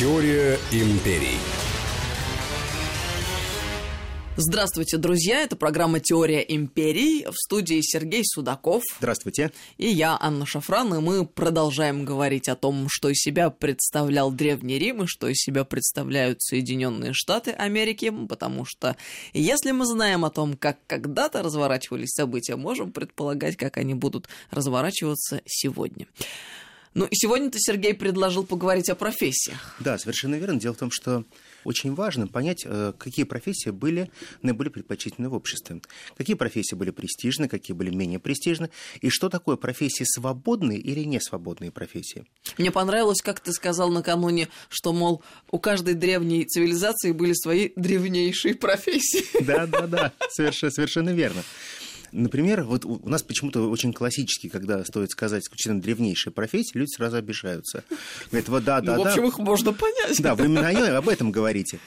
Теория империй. Здравствуйте, друзья! Это программа «Теория империй». В студии Сергей Судаков. Здравствуйте. И я, Анна Шафран, и мы продолжаем говорить о том, что из себя представлял Древний Рим и что из себя представляют Соединенные Штаты Америки, потому что если мы знаем о том, как когда-то разворачивались события, можем предполагать, как они будут разворачиваться сегодня. Ну и сегодня-то Сергей предложил поговорить о профессиях. Да, совершенно верно. Дело в том, что очень важно понять, э, какие профессии были наиболее предпочтительны в обществе. Какие профессии были престижны, какие были менее престижны, и что такое профессии свободные или не свободные профессии. Мне понравилось, как ты сказал накануне, что, мол, у каждой древней цивилизации были свои древнейшие профессии. Да, да, да, совершенно, совершенно верно. Например, вот у нас почему-то очень классически, когда стоит сказать исключительно древнейшая профессия, люди сразу обижаются. Говорят, вот да, да, ну, да. В общем, их можно понять. Да, вы именно об этом говорите.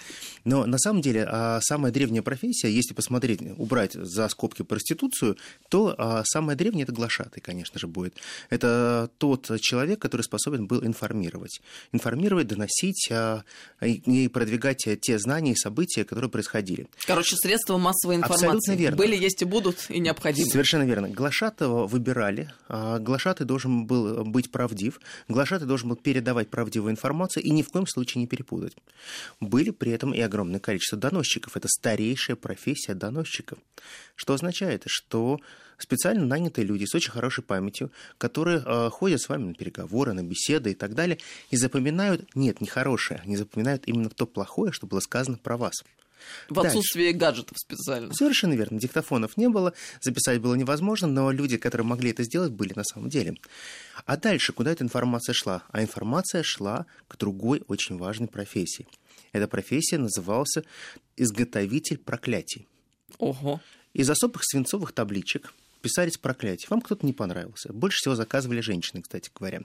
Но на самом деле а, самая древняя профессия, если посмотреть, убрать за скобки проституцию, то а, самая древняя это глашатый, конечно же, будет. Это тот человек, который способен был информировать. Информировать, доносить а, и продвигать те знания и события, которые происходили. Короче, средства массовой информации. Абсолютно верно. Были, есть и будут, и необходимы. Совершенно верно. Глашатого выбирали. Глашатый должен был быть правдив. Глашатый должен был передавать правдивую информацию и ни в коем случае не перепутать. Были при этом и огромное количество доносчиков. Это старейшая профессия доносчиков. Что означает, что специально нанятые люди с очень хорошей памятью, которые э, ходят с вами на переговоры, на беседы и так далее, и запоминают, нет, не хорошее, они запоминают именно то плохое, что было сказано про вас. В отсутствие Дальше. гаджетов специально. Совершенно верно. Диктофонов не было, записать было невозможно, но люди, которые могли это сделать, были на самом деле. А дальше, куда эта информация шла? А информация шла к другой очень важной профессии – эта профессия называлась изготовитель проклятий. Ого. Из особых свинцовых табличек писались проклятия. Вам кто-то не понравился. Больше всего заказывали женщины, кстати говоря.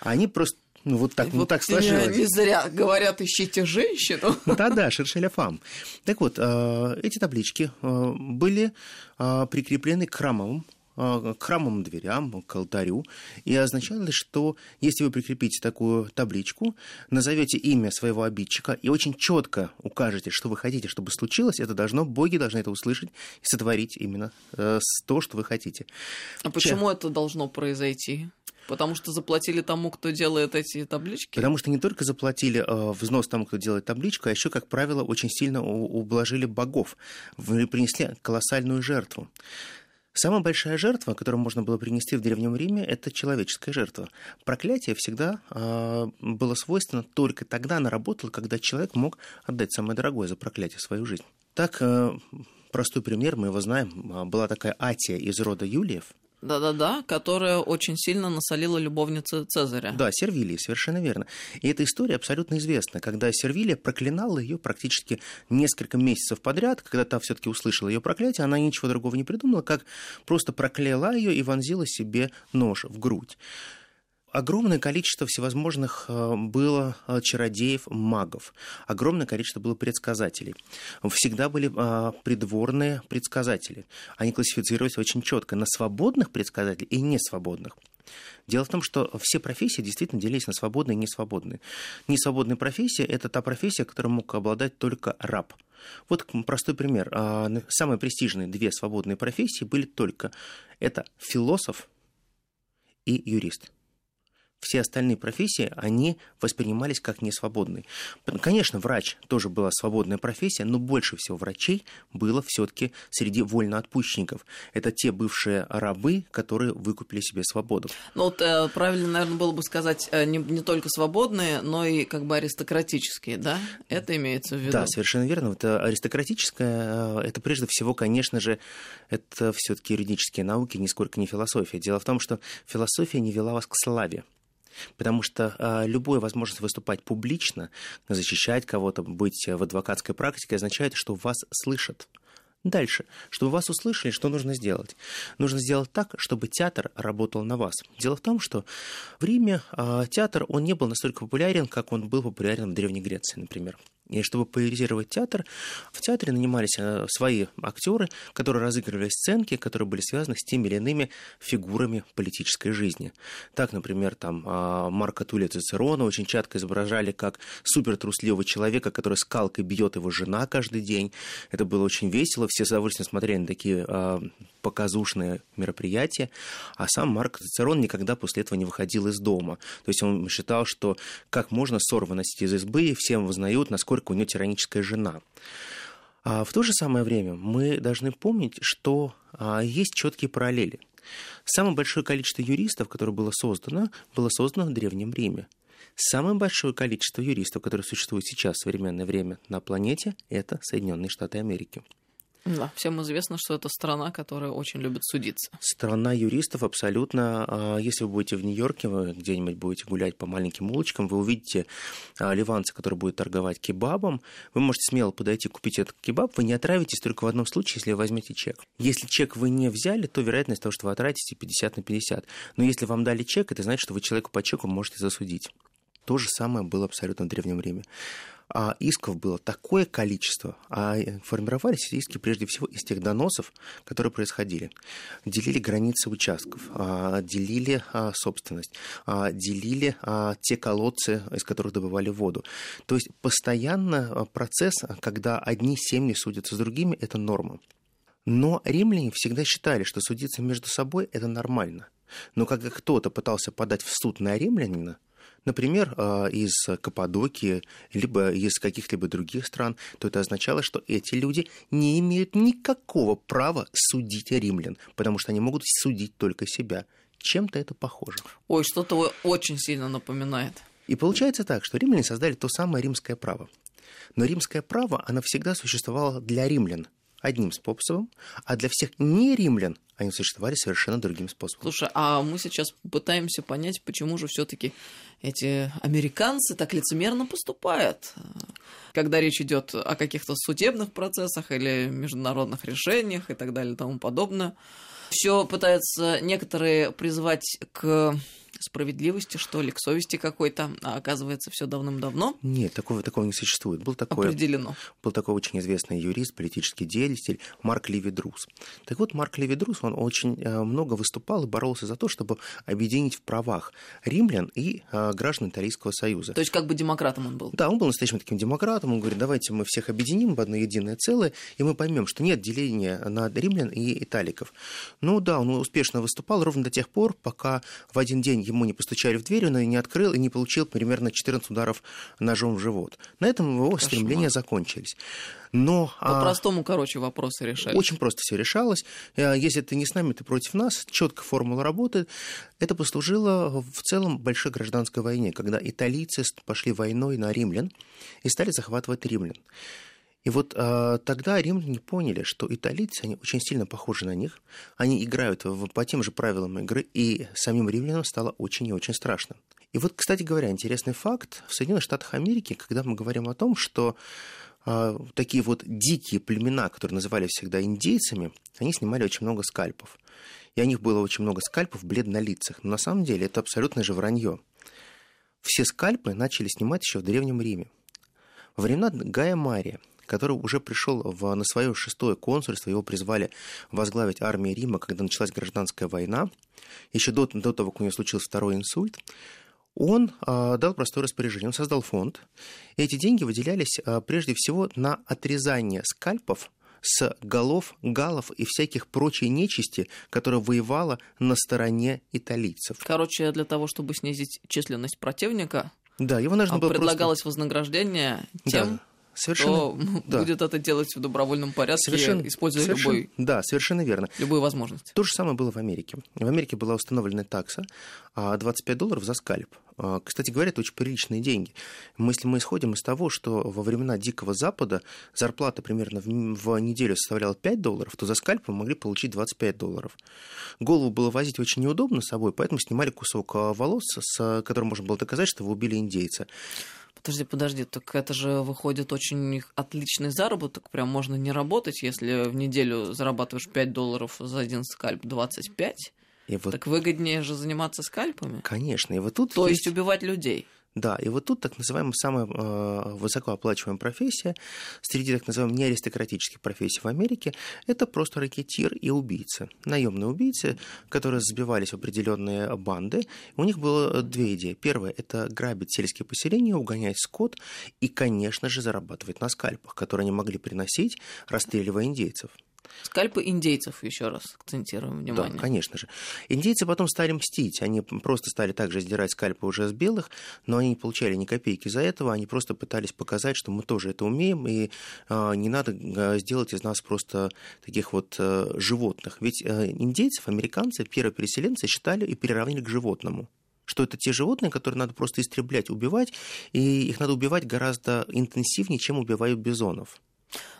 Они просто ну, вот так, вот, вот так сложилось. Не зря говорят, ищите женщину. Да-да, шершеля фам. Так вот, э, эти таблички э, были э, прикреплены к храмовым к храмовым дверям, к алтарю, и означало, что если вы прикрепите такую табличку, назовете имя своего обидчика и очень четко укажете, что вы хотите, чтобы случилось, это должно, боги должны это услышать и сотворить именно э, то, что вы хотите. А почему это должно произойти? Потому что заплатили тому, кто делает эти таблички? Потому что не только заплатили э, взнос тому, кто делает табличку, а еще, как правило, очень сильно ублажили богов. Принесли колоссальную жертву. Самая большая жертва, которую можно было принести в Древнем Риме, это человеческая жертва. Проклятие всегда э, было свойственно только тогда оно работало, когда человек мог отдать самое дорогое за проклятие свою жизнь. Так, э, простой пример, мы его знаем, была такая Атия из рода Юлиев – да-да-да, которая очень сильно насолила любовнице Цезаря. Да, Сервилия, совершенно верно. И эта история абсолютно известна, когда Сервилия проклинала ее практически несколько месяцев подряд, когда та все-таки услышала ее проклятие, она ничего другого не придумала, как просто прокляла ее и вонзила себе нож в грудь огромное количество всевозможных э, было э, чародеев, магов, огромное количество было предсказателей. Всегда были э, придворные предсказатели. Они классифицировались очень четко на свободных предсказателей и несвободных. Дело в том, что все профессии действительно делились на свободные и несвободные. Несвободная профессия – это та профессия, которой мог обладать только раб. Вот простой пример. Самые престижные две свободные профессии были только это философ и юрист все остальные профессии, они воспринимались как несвободные. Конечно, врач тоже была свободная профессия, но больше всего врачей было все-таки среди вольноотпущенников. Это те бывшие рабы, которые выкупили себе свободу. Ну вот э, правильно, наверное, было бы сказать э, не, не только свободные, но и как бы аристократические, да? Это имеется в виду? Да, совершенно верно. Это аристократическое, э, это прежде всего, конечно же, это все-таки юридические науки, нисколько не философия. Дело в том, что философия не вела вас к славе. Потому что э, любая возможность выступать публично, защищать кого-то, быть в адвокатской практике означает, что вас слышат. Дальше. Чтобы вас услышали, что нужно сделать? Нужно сделать так, чтобы театр работал на вас. Дело в том, что в Риме э, театр, он не был настолько популярен, как он был популярен в Древней Греции, например. И чтобы популяризировать театр, в театре нанимались э, свои актеры, которые разыгрывали сценки, которые были связаны с теми или иными фигурами политической жизни. Так, например, там а, Марка Туля Цицерона очень четко изображали как супертрусливого человека, который скалкой бьет его жена каждый день. Это было очень весело, все с удовольствием смотрели на такие а, показушные мероприятия, а сам Марк Цицерон никогда после этого не выходил из дома. То есть он считал, что как можно ссор выносить из избы, и всем вызнают, насколько у него тираническая жена. А в то же самое время мы должны помнить, что а, есть четкие параллели. Самое большое количество юристов, которое было создано, было создано в Древнем Риме. Самое большое количество юристов, которые существуют сейчас в современное время на планете, это Соединенные Штаты Америки. Да, всем известно, что это страна, которая очень любит судиться. Страна юристов абсолютно. А, если вы будете в Нью-Йорке, вы где-нибудь будете гулять по маленьким улочкам, вы увидите а, ливанца, который будет торговать кебабом. Вы можете смело подойти купить этот кебаб. Вы не отравитесь только в одном случае, если вы возьмете чек. Если чек вы не взяли, то вероятность того, что вы отратите 50 на 50. Но если вам дали чек, это значит, что вы человеку по чеку можете засудить. То же самое было абсолютно в Древнем Риме а исков было такое количество, а формировались эти иски прежде всего из тех доносов, которые происходили. Делили границы участков, а, делили а, собственность, а, делили те колодцы, из которых добывали воду. То есть постоянно процесс, когда одни семьи судятся с другими, это норма. Но римляне всегда считали, что судиться между собой – это нормально. Но когда кто-то пытался подать в суд на римлянина, например, а, из Каппадокии, либо из каких-либо других стран, то это означало, что эти люди не имеют никакого права судить римлян, потому что они могут судить только себя. Чем-то это похоже. Ой, что-то очень сильно напоминает. И получается так, что римляне создали то самое римское право. Но римское право, оно всегда существовало для римлян одним способом, а для всех не римлян они существовали совершенно другим способом. Слушай, а мы сейчас пытаемся понять, почему же все-таки эти американцы так лицемерно поступают, когда речь идет о каких-то судебных процессах или международных решениях и так далее и тому подобное. Все пытаются некоторые призывать к справедливости, что ли, к совести какой-то, а оказывается, все давным-давно. Нет, такого, такого не существует. Был такой, Определено. Был такой очень известный юрист, политический деятель Марк Левидрус. Так вот, Марк Левидрус, он очень э, много выступал и боролся за то, чтобы объединить в правах римлян и э, граждан Италийского союза. То есть как бы демократом он был? Да, он был настоящим таким демократом. Он говорит, давайте мы всех объединим в одно единое целое, и мы поймем, что нет деления на римлян и италиков. Ну да, он успешно выступал ровно до тех пор, пока в один день ему не постучали в дверь, он ее не открыл и не получил примерно 14 ударов ножом в живот. На этом его Кошмар. стремления закончились. Но, По-простому, а, короче, вопросы решались. Очень просто все решалось. Э, если ты не с нами, ты против нас. Четко формула работает. Это послужило в целом большой гражданской войне, когда италийцы пошли войной на римлян и стали захватывать римлян. И вот э, тогда римляне поняли, что италийцы, они очень сильно похожи на них, они играют в, по тем же правилам игры, и самим римлянам стало очень и очень страшно. И вот, кстати говоря, интересный факт, в Соединенных Штатах Америки, когда мы говорим о том, что э, такие вот дикие племена, которые называли всегда индейцами, они снимали очень много скальпов. И у них было очень много скальпов бледнолицых. Но на самом деле это абсолютное же вранье. Все скальпы начали снимать еще в Древнем Риме. Во времена Гая Мария – который уже пришел в, на свое шестое консульство, его призвали возглавить армию Рима, когда началась гражданская война, еще до, до того, как у него случился второй инсульт, он э, дал простое распоряжение, он создал фонд, эти деньги выделялись э, прежде всего на отрезание скальпов с голов галов и всяких прочей нечисти, которая воевала на стороне италийцев. Короче, для того, чтобы снизить численность противника, да, его нужно было предлагалось просто... вознаграждение тем, да Совершенно, то да. будет это делать в добровольном порядке, совершенно, используя совершенно, любой... Да, совершенно верно. Любую возможность. То же самое было в Америке. В Америке была установлена такса 25 а, долларов за скальп. А, кстати говоря, это очень приличные деньги. Если мы исходим из того, что во времена Дикого Запада зарплата примерно в, в неделю составляла 5 долларов, то за скальп мы могли получить 25 долларов. Голову было возить очень неудобно с собой, поэтому снимали кусок а, волос, с которым можно было доказать, что вы убили индейца. Подожди, подожди, так это же выходит очень отличный заработок, прям можно не работать, если в неделю зарабатываешь 5 долларов за один скальп, 25. И вот... Так выгоднее же заниматься скальпами. Конечно, и вот тут... То есть, есть убивать людей. Да, и вот тут так называемая самая э, высокооплачиваемая профессия среди так называемых неаристократических профессий в Америке – это просто ракетир и убийца. Наемные убийцы, которые сбивались в определенные банды. У них было две идеи. Первая – это грабить сельские поселения, угонять скот и, конечно же, зарабатывать на скальпах, которые они могли приносить, расстреливая индейцев. Скальпы индейцев, еще раз акцентируем внимание. Да, конечно же. Индейцы потом стали мстить. Они просто стали также сдирать скальпы уже с белых, но они не получали ни копейки за этого. Они просто пытались показать, что мы тоже это умеем, и э, не надо а, сделать из нас просто таких вот э, животных. Ведь э, индейцев, американцы, первые переселенцы считали и приравнили к животному что это те животные, которые надо просто истреблять, убивать, и их надо убивать гораздо интенсивнее, чем убивают бизонов.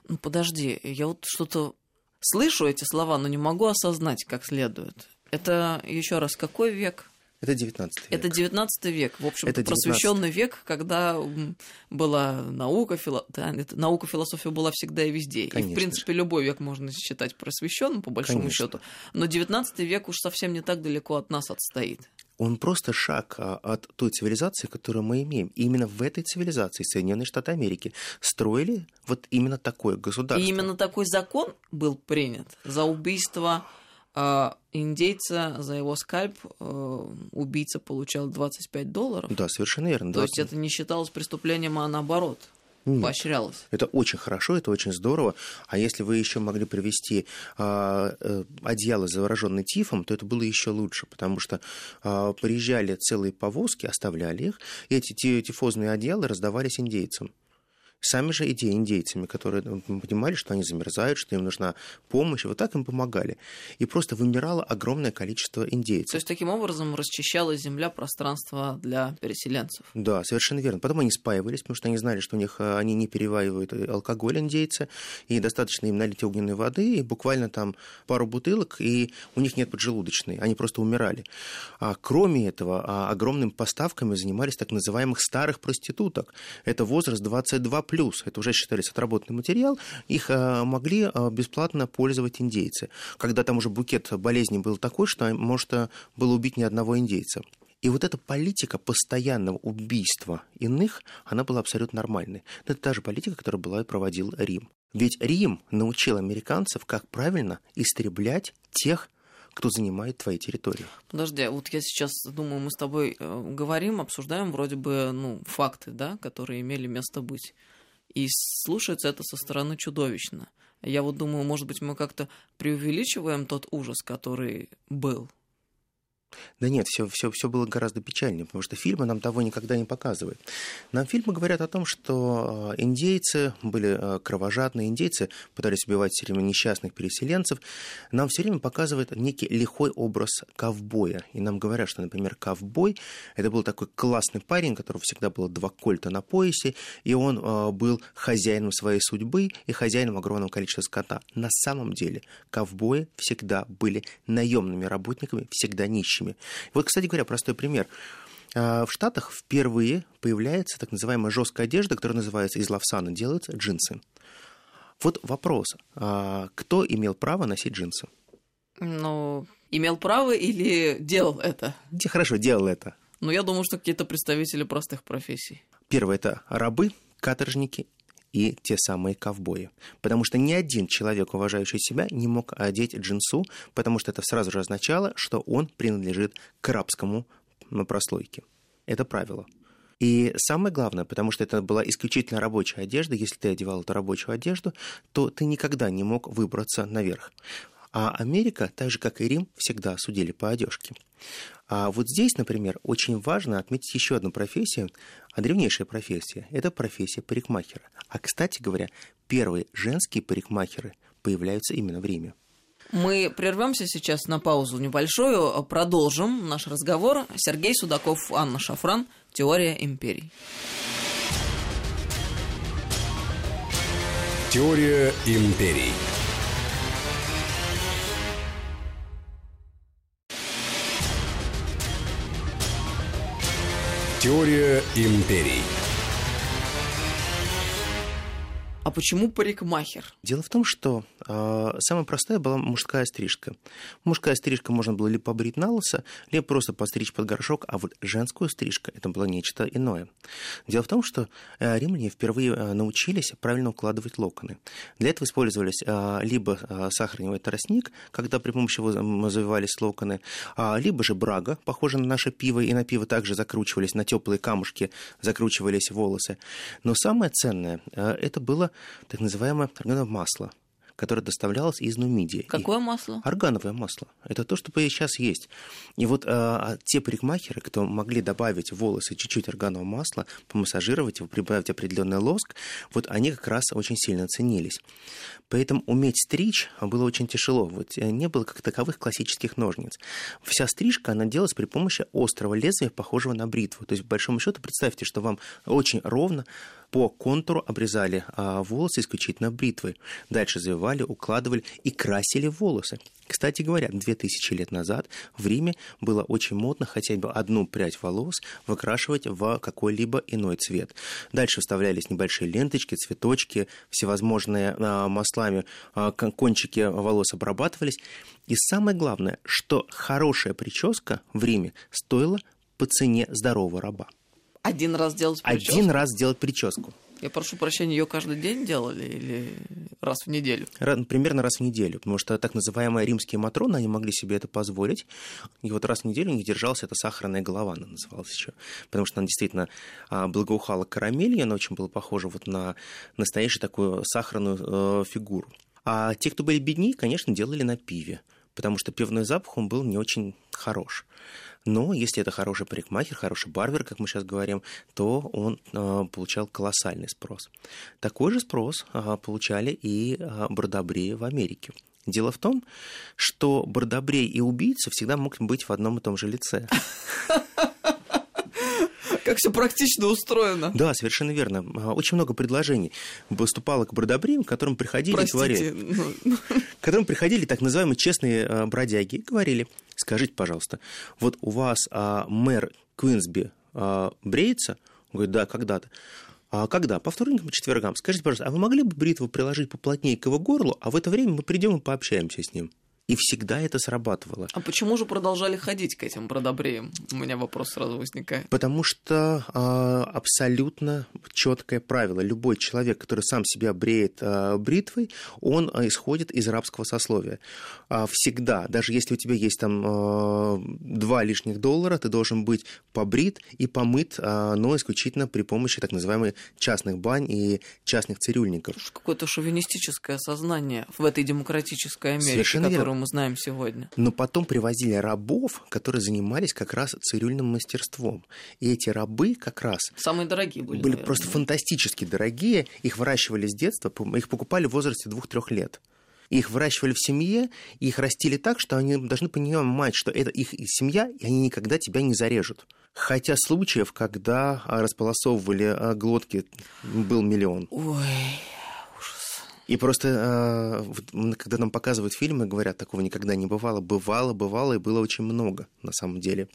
Ну подожди, я вот что-то слышу эти слова, но не могу осознать как следует. Это еще раз какой век? Это 19 век. Это 19 век, в общем, это просвещенный век, когда была наука, фило... да, это, наука, философия была всегда и везде. Конечно и, в принципе, любой век можно считать просвещенным, по большому счету. Но 19 век уж совсем не так далеко от нас отстоит он просто шаг а, от той цивилизации, которую мы имеем. И именно в этой цивилизации Соединенные Штаты Америки строили вот именно такое государство. И именно такой закон был принят за убийство э, индейца, за его скальп э, убийца получал 25 долларов. Да, совершенно верно. То 20... есть это не считалось преступлением, а наоборот – нет. поощрялось. Это очень хорошо, это очень здорово. А если вы еще могли привести а, э, одеяло, завороженное тифом, то это было еще лучше, потому что а, приезжали целые повозки, оставляли их, и эти тифозные одеяла раздавались индейцам. Сами же идеи индейцами, которые ну, понимали, что они замерзают, что им нужна помощь, вот так им помогали. И просто вымирало огромное количество индейцев. То есть таким образом расчищалась земля, пространство для переселенцев. Да, совершенно верно. Потом они спаивались, потому что они знали, что у них э, они не переваривают алкоголь индейцы, и достаточно им налить огненной воды, и буквально там пару бутылок, и у них нет поджелудочной, они просто умирали. А кроме этого, а, огромными поставками занимались так называемых старых проституток. Это возраст 22 плюс, это уже считались отработанный материал, их э, могли э, бесплатно пользовать индейцы. Когда там уже букет болезней был такой, что можно было убить ни одного индейца. И вот эта политика постоянного убийства иных, она была абсолютно нормальной. Это та же политика, которая была и проводил Рим. Ведь Рим научил американцев, как правильно истреблять тех, кто занимает твои территории. Подожди, вот я сейчас думаю, мы с тобой э, говорим, обсуждаем вроде бы ну, факты, да, которые имели место быть. И слушается это со стороны чудовищно. Я вот думаю, может быть, мы как-то преувеличиваем тот ужас, который был. Да нет, все, все, все было гораздо печальнее, потому что фильмы нам того никогда не показывают. Нам фильмы говорят о том, что э, индейцы были э, кровожадные, индейцы пытались убивать все время несчастных переселенцев. Нам все время показывают некий лихой образ ковбоя. И нам говорят, что, например, ковбой – это был такой классный парень, у которого всегда было два кольта на поясе, и он э, был хозяином своей судьбы и хозяином огромного количества скота. На самом деле ковбои всегда были наемными работниками, всегда нищими нищими. Вот, кстати говоря, простой пример. А, в Штатах впервые появляется так называемая жесткая одежда, которая называется из лавсана, делаются джинсы. Вот вопрос, а, кто имел право носить джинсы? Ну, имел право или делал это? Хорошо, делал это. Ну, я думаю, что какие-то представители простых профессий. Первое – это рабы, каторжники и те самые ковбои. Потому что ни один человек, уважающий себя, не мог одеть джинсу, потому что это сразу же означало, что он принадлежит к рабскому прослойке. Это правило. И самое главное, потому что это была исключительно рабочая одежда, если ты одевал эту рабочую одежду, то ты никогда не мог выбраться наверх. А Америка, так же как и Рим, всегда судили по одежке. А вот здесь, например, очень важно отметить еще одну профессию, а древнейшая профессия – это профессия парикмахера. А, кстати говоря, первые женские парикмахеры появляются именно в Риме. Мы прервемся сейчас на паузу небольшую, продолжим наш разговор. Сергей Судаков, Анна Шафран, «Теория империй». Теория империй. Теория империй. А почему парикмахер? Дело в том, что э, самая простая была мужская стрижка. Мужская стрижка можно было либо побрить на лысо, либо просто постричь под горшок, а вот женскую стрижка это было нечто иное. Дело в том, что э, римляне впервые э, научились правильно укладывать локоны. Для этого использовались э, либо э, сахарный тростник, когда при помощи его завивались локоны, э, либо же брага, похожая на наше пиво, и на пиво также закручивались, на теплые камушки закручивались волосы. Но самое ценное, э, это было так называемое органовое масло которое доставлялось из Нумидии. Какое масло? Органовое масло. Это то, что сейчас есть. И вот а, те парикмахеры, кто могли добавить в волосы чуть-чуть органового масла, помассажировать его, прибавить определенный лоск, вот они как раз очень сильно ценились. Поэтому уметь стричь было очень тяжело. Вот э, не было как таковых классических ножниц. Вся стрижка, она делалась при помощи острого лезвия, похожего на бритву. То есть, по большому счету, представьте, что вам очень ровно по контуру обрезали а, волосы исключительно бритвой. Дальше завивали, укладывали и красили волосы. Кстати говоря, 2000 лет назад в Риме было очень модно хотя бы одну прядь волос выкрашивать в какой-либо иной цвет. Дальше вставлялись небольшие ленточки, цветочки, всевозможные а, маслами а, кончики волос обрабатывались. И самое главное, что хорошая прическа в Риме стоила по цене здорового раба. Один раз делать прическу? Один раз делать прическу. Я прошу прощения, ее каждый день делали или раз в неделю? Примерно раз в неделю, потому что так называемые римские матроны, они могли себе это позволить. И вот раз в неделю у них держалась эта сахарная голова, она называлась еще. Потому что она действительно а, благоухала карамелью, она очень была похожа вот на настоящую такую сахарную э, фигуру. А те, кто были беднее, конечно, делали на пиве, потому что пивной запах, он был не очень хорош. Но если это хороший парикмахер, хороший барбер, как мы сейчас говорим, то он э, получал колоссальный спрос. Такой же спрос э, получали и э, бродобреи в Америке. Дело в том, что бродобрей и убийца всегда могут быть в одном и том же лице. Как все практично устроено. Да, совершенно верно. Очень много предложений выступало к бродобреям, к которым приходили и говорили. Ну... К которым приходили так называемые честные бродяги и говорили, скажите, пожалуйста, вот у вас а, мэр Квинсби а, бреется? Он говорит, да, когда-то. А когда? По вторникам, по четвергам. Скажите, пожалуйста, а вы могли бы бритву приложить поплотнее к его горлу, а в это время мы придем и пообщаемся с ним? И всегда это срабатывало. А почему же продолжали ходить к этим бродобреям? У меня вопрос сразу возникает. Потому что э, абсолютно четкое правило. Любой человек, который сам себя бреет э, бритвой, он э, исходит из рабского сословия. Э, всегда, даже если у тебя есть там э, два лишних доллара, ты должен быть побрит и помыт, э, но исключительно при помощи так называемых частных бань и частных цирюльников. Какое-то шовинистическое сознание в этой демократической Америке, Совершенно которую которую мы знаем сегодня. Но потом привозили рабов, которые занимались как раз цирюльным мастерством. И эти рабы как раз... Самые дорогие были. Были наверное. просто фантастически дорогие. Их выращивали с детства, их покупали в возрасте двух-трех лет. Их выращивали в семье, их растили так, что они должны понимать, что это их семья, и они никогда тебя не зарежут. Хотя случаев, когда располосовывали а, глотки, был миллион. Ой. И просто, э, когда нам показывают фильмы, говорят, такого никогда не бывало. Бывало, бывало, и было очень много на самом деле.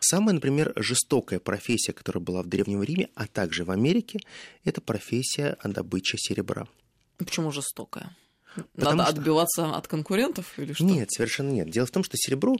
Самая, например, жестокая профессия, которая была в Древнем Риме, а также в Америке, это профессия добычи серебра. Почему жестокая? Потому Надо что... отбиваться от конкурентов или что? Нет, совершенно нет. Дело в том, что серебро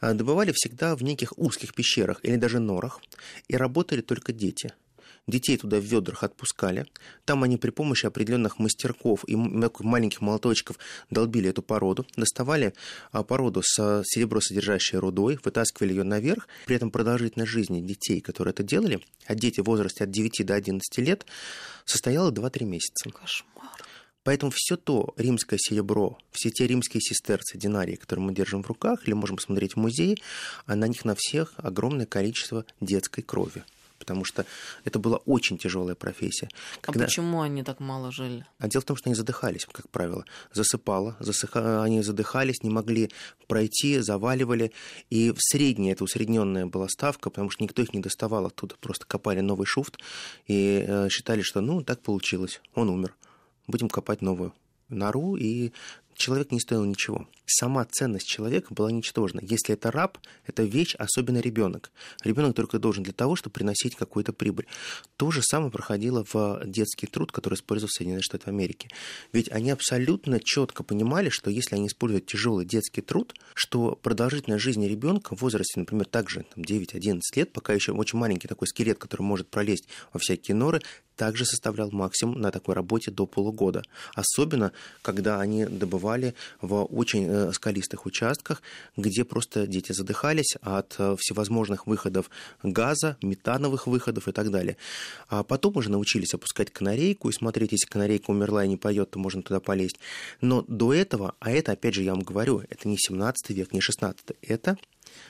э, добывали всегда в неких узких пещерах или даже норах, и работали только дети – Детей туда в ведрах отпускали. Там они при помощи определенных мастерков и маленьких молоточков долбили эту породу, доставали а, породу с серебросодержащей рудой, вытаскивали ее наверх. При этом продолжительность жизни детей, которые это делали, а дети в возрасте от 9 до 11 лет, состояла 2-3 месяца. Кошмар. Поэтому все то римское серебро, все те римские сестерцы, динарии, которые мы держим в руках или можем посмотреть в музее, а на них на всех огромное количество детской крови потому что это была очень тяжелая профессия. А Когда... А почему они так мало жили? А дело в том, что они задыхались, как правило. Засыпало, засыха... они задыхались, не могли пройти, заваливали. И в среднее, это усредненная была ставка, потому что никто их не доставал оттуда. Просто копали новый шуфт и э, считали, что ну, так получилось, он умер. Будем копать новую нору, и человек не стоил ничего. Сама ценность человека была ничтожна. Если это раб, это вещь, особенно ребенок. Ребенок только должен для того, чтобы приносить какую-то прибыль. То же самое проходило в детский труд, который использовал Соединенные Штаты Америки. Ведь они абсолютно четко понимали, что если они используют тяжелый детский труд, что продолжительность жизни ребенка в возрасте, например, также там, 9-11 лет, пока еще очень маленький такой скелет, который может пролезть во всякие норы, также составлял максимум на такой работе до полугода. Особенно, когда они добывали в очень э, скалистых участках, где просто дети задыхались от э, всевозможных выходов газа, метановых выходов и так далее. А потом уже научились опускать канарейку и смотреть, если канарейка умерла и не поет, то можно туда полезть. Но до этого, а это, опять же, я вам говорю, это не 17 век, не 16, это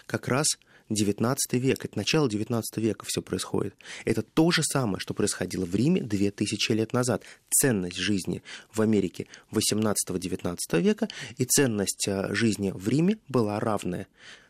как раз 19 век, это начало 19 века все происходит. Это то же самое, что происходило в Риме 2000 лет назад. Ценность жизни в Америке 18-19 века и ценность э, жизни в Риме была равная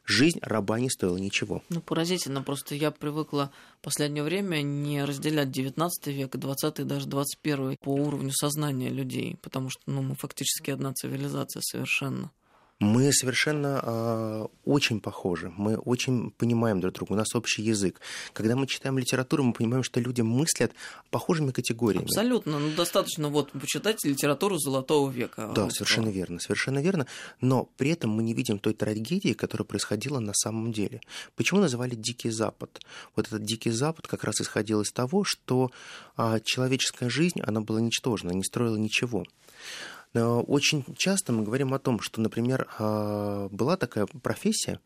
жизнь раба не стоила ничего. Ну, поразительно. Просто я привыкла в последнее время не разделять 19 век, 20 даже 21 по уровню сознания людей, потому что ну, мы фактически одна цивилизация совершенно мы совершенно э, очень похожи, мы очень понимаем друг друга, у нас общий язык. Когда мы читаем литературу, мы понимаем, что люди мыслят похожими категориями. Абсолютно, ну достаточно вот почитать литературу Золотого века. Да, совершенно верно, совершенно верно, но при этом мы не видим той трагедии, которая происходила на самом деле. Почему называли Дикий Запад? Вот этот Дикий Запад как раз исходил из того, что э, человеческая жизнь, она была ничтожна, не строила ничего. Очень часто мы говорим о том, что, например, а, была такая профессия,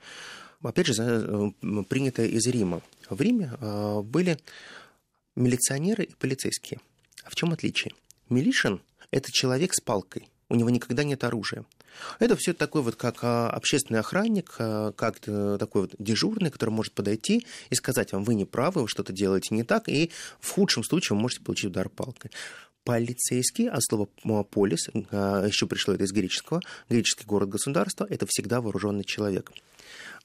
опять же, принятая из Рима. В Риме а, были милиционеры и полицейские. А в чем отличие? Милишин – это человек с палкой, у него никогда нет оружия. Это все такой вот как а, общественный охранник, как э, такой вот дежурный, который может подойти и сказать вам, вы не правы, вы что-то делаете не так, и в худшем случае вы можете получить удар палкой полицейский, а слово полис, а, еще пришло это из греческого, греческий город-государство, это всегда вооруженный человек.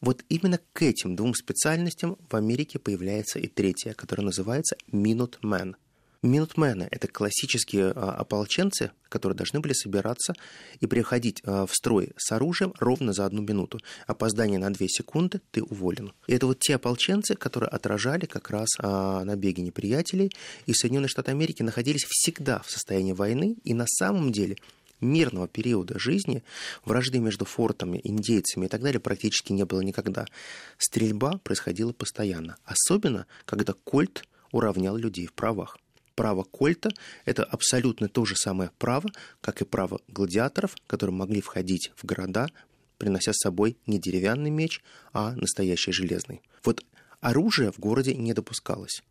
Вот именно к этим двум специальностям в Америке появляется и третья, которая называется Minuteman – Минутмены – это классические а, ополченцы, которые должны были собираться и приходить а, в строй с оружием ровно за одну минуту. Опоздание на две секунды – ты уволен. И это вот те ополченцы, которые отражали как раз а, набеги неприятелей, и Соединенные Штаты Америки находились всегда в состоянии войны, и на самом деле мирного периода жизни, вражды между фортами, индейцами и так далее практически не было никогда. Стрельба происходила постоянно, особенно когда Кольт уравнял людей в правах право кольта – это абсолютно то же самое право, как и право гладиаторов, которые могли входить в города, принося с собой не деревянный меч, а настоящий железный. Вот оружие в городе не допускалось.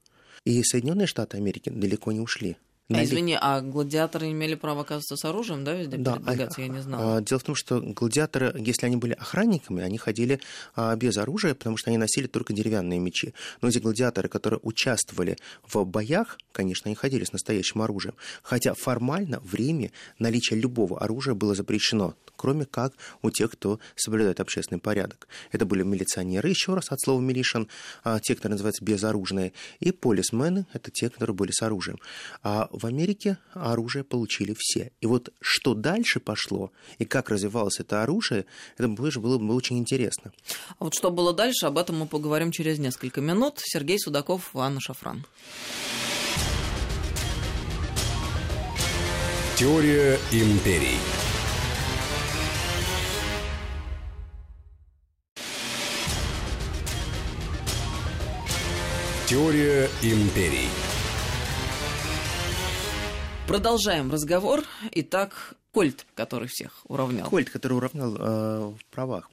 И Соединенные Штаты Америки далеко не ушли а, извини, а гладиаторы имели право оказываться с оружием, да, везде да, передвигаться? А, я не знала. А, дело в том, что гладиаторы, если они были охранниками, они ходили а, без оружия, потому что они носили только деревянные мечи. Но эти гладиаторы, которые участвовали в боях, конечно, они ходили с настоящим оружием. Хотя формально в Риме наличие любого оружия было запрещено, кроме как у тех, кто соблюдает общественный порядок. Это были милиционеры, еще раз, от слова милишан, а, те, которые называются безоружные, и полисмены, это те, которые были с оружием. А в Америке оружие получили все. И вот что дальше пошло, и как развивалось это оружие, это было бы очень интересно. А вот что было дальше, об этом мы поговорим через несколько минут. Сергей Судаков, Анна Шафран. Теория империй. Теория империй. Продолжаем разговор. Итак, Кольт, который всех уравнял. Кольт, который уравнял э, в правах.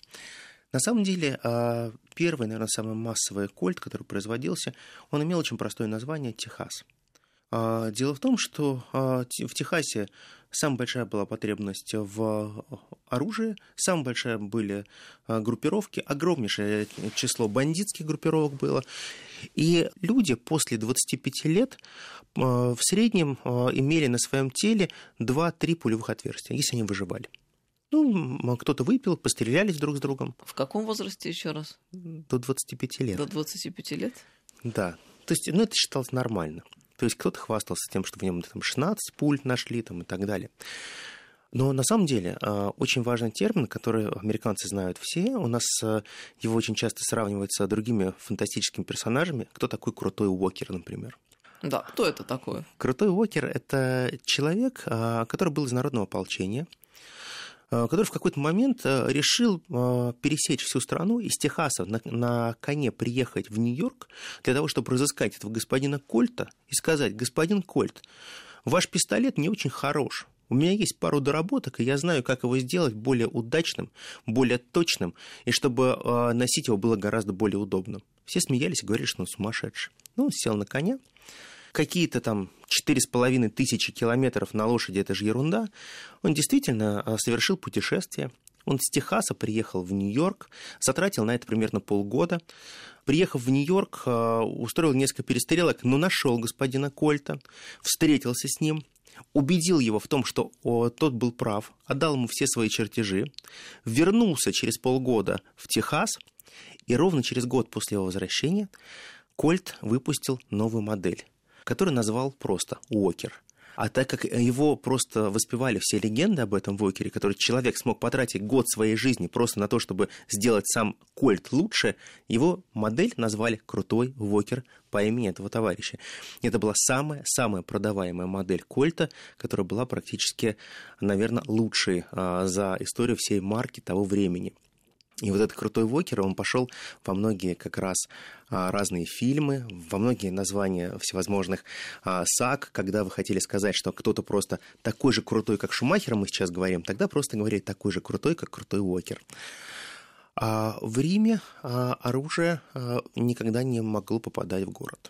На самом деле, э, первый, наверное, самый массовый кольт, который производился, он имел очень простое название «Техас». Э, дело в том, что э, в Техасе самая большая была потребность в оружии, самая большая были э, группировки, огромнейшее число бандитских группировок было. И люди после 25 лет э, в среднем э, имели на своем теле 2-3 пулевых отверстия, если они выживали. Ну, кто-то выпил, пострелялись друг с другом. В каком возрасте еще раз? До 25 лет. До 25 лет? Да. То есть, ну, это считалось нормально. То есть кто-то хвастался тем, что в нем там 16 пуль нашли там, и так далее. Но на самом деле а, очень важный термин, который американцы знают все, у нас а, его очень часто сравнивают с другими фантастическими персонажами. Кто такой крутой Уокер, например? Да, кто это такой? Крутой Уокер – это человек, а, который был из народного ополчения, который в какой-то момент решил пересечь всю страну из Техаса на, на коне приехать в Нью-Йорк для того, чтобы разыскать этого господина Кольта и сказать, господин Кольт, ваш пистолет не очень хорош, у меня есть пару доработок, и я знаю, как его сделать более удачным, более точным, и чтобы э, носить его было гораздо более удобно. Все смеялись и говорили, что он сумасшедший. Ну, он сел на коня, какие-то там четыре с половиной тысячи километров на лошади, это же ерунда. Он действительно э, совершил путешествие. Он с Техаса приехал в Нью-Йорк, затратил на это примерно полгода. Приехав в Нью-Йорк, э, устроил несколько перестрелок, но нашел господина Кольта, встретился с ним, убедил его в том, что тот был прав, отдал ему все свои чертежи, вернулся через полгода в Техас, и ровно через год после его возвращения Кольт выпустил новую модель, которую назвал просто Уокер – а так как его просто воспевали все легенды об этом Вокере, который человек смог потратить год своей жизни просто на то, чтобы сделать сам Кольт лучше, его модель назвали «Крутой Вокер» по имени этого товарища. Это была самая-самая продаваемая модель Кольта, которая была практически, наверное, лучшей а, за историю всей марки того времени. И вот этот крутой Вокер, он пошел во многие как раз а, разные фильмы, во многие названия всевозможных а, саг, когда вы хотели сказать, что кто-то просто такой же крутой, как Шумахер, мы сейчас говорим, тогда просто говорили такой же крутой, как крутой Уокер. А в Риме а, оружие никогда не могло попадать в город.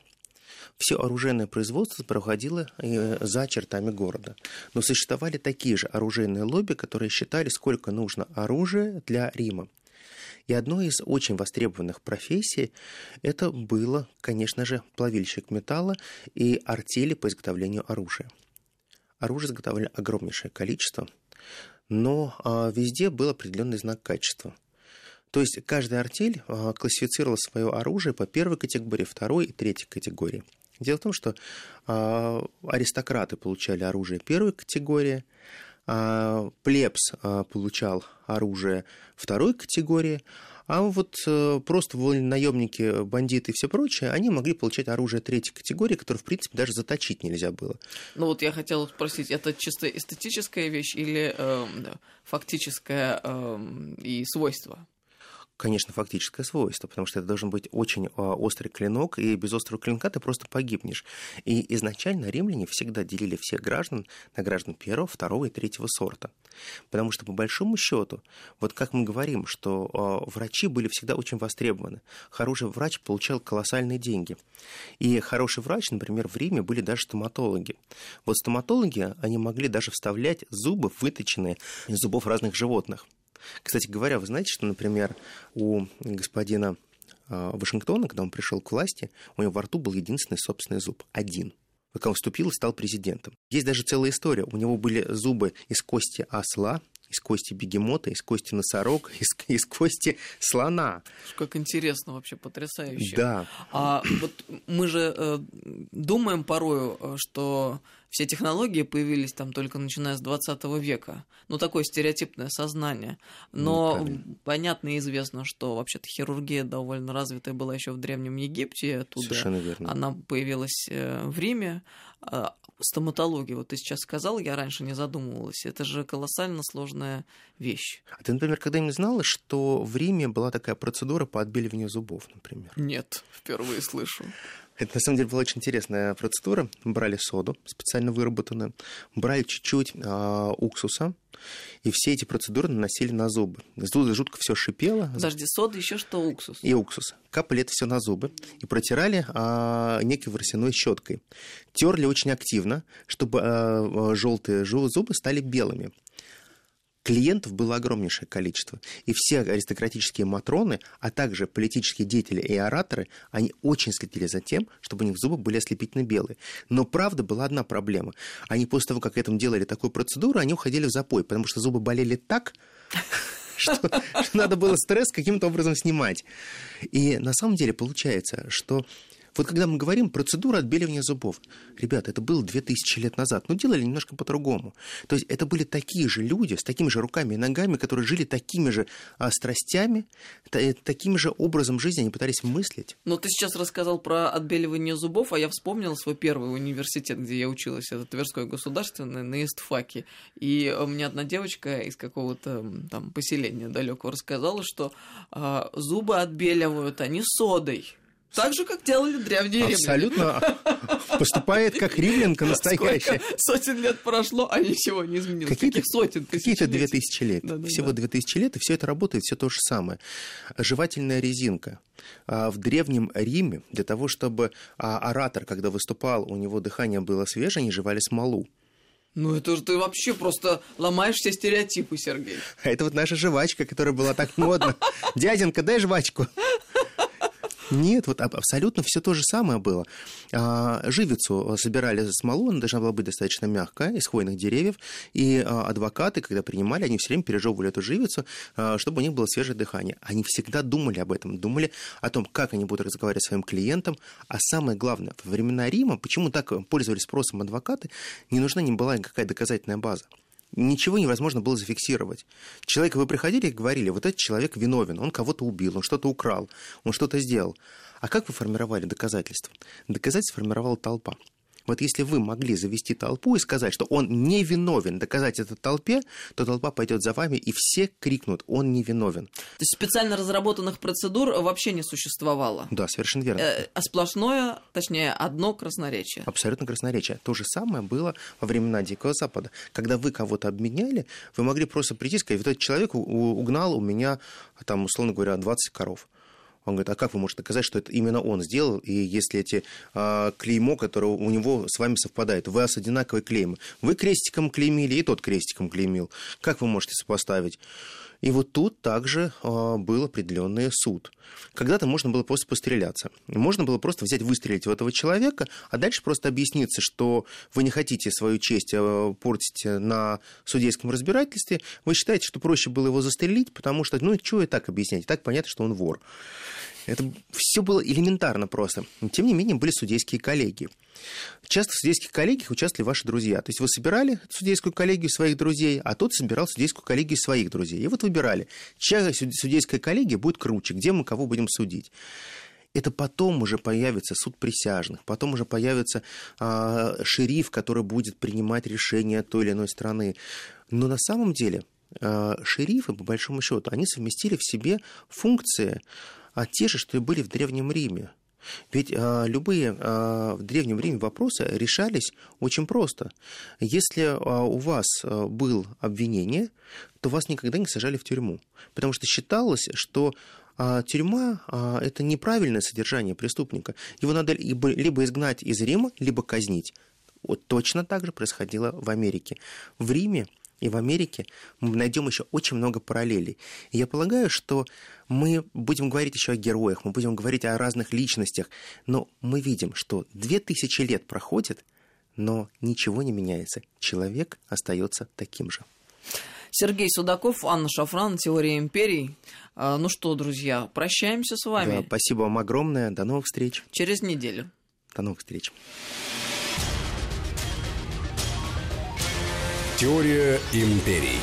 Все оружейное производство проходило э, за чертами города. Но существовали такие же оружейные лобби, которые считали, сколько нужно оружия для Рима. И одной из очень востребованных профессий это было, конечно же, плавильщик металла и артели по изготовлению оружия. Оружие изготовляли огромнейшее количество, но а, везде был определенный знак качества. То есть каждая артель а, классифицировала свое оружие по первой категории, второй и третьей категории. Дело в том, что а, аристократы получали оружие первой категории, плебс а, получал оружие второй категории, а вот э, просто наемники, бандиты и все прочее, они могли получать оружие третьей категории, которое, в принципе, даже заточить нельзя было. Ну вот я хотела спросить, это чисто эстетическая вещь или э, фактическое э, и свойство? Конечно, фактическое свойство, потому что это должен быть очень а, острый клинок, и без острого клинка ты просто погибнешь. И изначально римляне всегда делили всех граждан на граждан первого, второго и третьего сорта. Потому что, по большому счету, вот как мы говорим, что а, врачи были всегда очень востребованы. Хороший врач получал колоссальные деньги. И хороший врач, например, в Риме были даже стоматологи. Вот стоматологи, они могли даже вставлять зубы, выточенные из зубов разных животных. Кстати говоря, вы знаете, что, например, у господина а, Вашингтона, когда он пришел к власти, у него во рту был единственный собственный зуб. Один. Когда он вступил и стал президентом. Есть даже целая история. У него были зубы из кости осла, из кости бегемота, из кости носорога, из, из кости слона. Как интересно вообще, потрясающе. Да. А вот мы же э, думаем порою, э, что все технологии появились там только начиная с 20 века. Ну, такое стереотипное сознание. Но ну, понятно и известно, что вообще-то хирургия довольно развитая была еще в Древнем Египте. Оттуда Совершенно верно. Она появилась э, в Риме. А стоматология, вот ты сейчас сказал, я раньше не задумывалась. Это же колоссально сложная вещь. А ты, например, когда-нибудь знала, что в Риме была такая процедура по отбеливанию зубов, например? Нет, впервые слышу. Это на самом деле была очень интересная процедура. Брали соду, специально выработанную, брали чуть-чуть э, уксуса, и все эти процедуры наносили на зубы. Зубы жутко все шипело. Подожди, сода еще что уксус? И уксус. Капали это все на зубы и протирали а, некой ворсяной щеткой. Терли очень активно, чтобы а, желтые зубы стали белыми. Клиентов было огромнейшее количество. И все аристократические матроны, а также политические деятели и ораторы, они очень следили за тем, чтобы у них зубы были ослепительно белые. Но правда была одна проблема. Они после того, как этому делали такую процедуру, они уходили в запой, потому что зубы болели так, что, что надо было стресс каким-то образом снимать. И на самом деле получается, что Вот когда мы говорим процедура отбеливания зубов, ребята, это было 2000 лет назад, но делали немножко по-другому. То есть это были такие же люди с такими же руками и ногами, которые жили такими же а, страстями, та, таким же образом жизни они пытались мыслить. Но ты сейчас рассказал про отбеливание зубов, а я вспомнил свой первый университет, где я училась, это Тверской государственный, на истфаке. И мне одна девочка из какого-то там поселения далекого рассказала, что а, зубы отбеливают они содой. Так же, как делали древние римляне. Абсолютно поступает как римлянка настоящая. Сколько сотен лет прошло, а ничего не изменилось. Какие-то Каких сотен Какие-то две тысячи лет. Да, да, Всего да. две тысячи лет, и все это работает, все то же самое. Жевательная резинка. А, В Древнем Риме для того, чтобы а, оратор, когда выступал, у него дыхание было свежее, они жевали смолу. Ну это же ты вообще просто ломаешь все стереотипы, Сергей. А это вот наша жвачка, которая была так модна. Дяденька, дай жвачку. Нет, вот аб- абсолютно все то же самое было. А, Живицу собирали смолу, она должна была быть достаточно мягкая, из хвойных деревьев, и а, адвокаты, когда принимали, они все время пережевывали эту живицу, а, чтобы у них было свежее дыхание. Они всегда думали об этом, думали о том, как они будут разговаривать с своим клиентом, а самое главное, во времена Рима, почему так пользовались спросом адвокаты, не нужна не была никакая доказательная база ничего невозможно было зафиксировать. Человека вы приходили и говорили, вот этот человек виновен, он кого-то убил, он что-то украл, он что-то сделал. А как вы формировали доказательства? Доказательства формировала толпа. Вот если вы могли завести толпу и сказать, что он не виновен, доказать это толпе, то толпа пойдет за вами, и все крикнут, он не виновен. То есть специально разработанных процедур вообще не существовало. Да, совершенно верно. Э, А сплошное, точнее, одно красноречие. Абсолютно красноречие. То же самое было во времена Дикого Запада. Когда вы кого-то обменяли, вы могли просто прийти и сказать, вот этот человек угнал у меня, там, условно говоря, 20 коров. Он говорит, а как вы можете доказать, что это именно он сделал, и если эти а, клеймо, которое у него с вами совпадает, у вас одинаковые клеймы, вы крестиком клеймили, и тот крестиком клеймил, как вы можете сопоставить? И вот тут также а, был определенный суд. Когда-то можно было просто постреляться. Можно было просто взять, выстрелить в этого человека, а дальше просто объясниться, что вы не хотите свою честь а, портить на судейском разбирательстве. Вы считаете, что проще было его застрелить, потому что, ну, что и так объяснять? И так понятно, что он вор. Это все было элементарно просто. Но, тем не менее, были судейские коллегии. Часто в судейских коллегиях участвовали ваши друзья. То есть вы собирали судейскую коллегию своих друзей, а тот собирал судейскую коллегию своих друзей. И вот выбирали, чья суд- судейская коллегия будет круче, где мы кого будем судить. Это потом уже появится суд присяжных, потом уже появится а, шериф, который будет принимать решения той или иной страны. Но на самом деле а, шерифы, по большому счету, они совместили в себе функции а, те же, что и были в Древнем Риме. Ведь а, любые а, в Древнем Риме вопросы решались очень просто. Если а, у вас а, было обвинение, то вас никогда не сажали в тюрьму. Потому что считалось, что а, тюрьма а, это неправильное содержание преступника. Его надо либо, изгнать из Рима, либо казнить. Вот точно так же происходило в Америке. В Риме и в Америке мы найдем еще очень много параллелей. И я полагаю, что мы будем говорить еще о героях, мы будем говорить о разных личностях, но мы видим, что две тысячи лет проходит, но ничего не меняется. Человек остается таким же. Сергей Судаков, Анна Шафран, Теория империй. А, Ну что, друзья, прощаемся с Да, вами спасибо вам огромное. До новых встреч. через неделю. До новых встреч. Теория империй.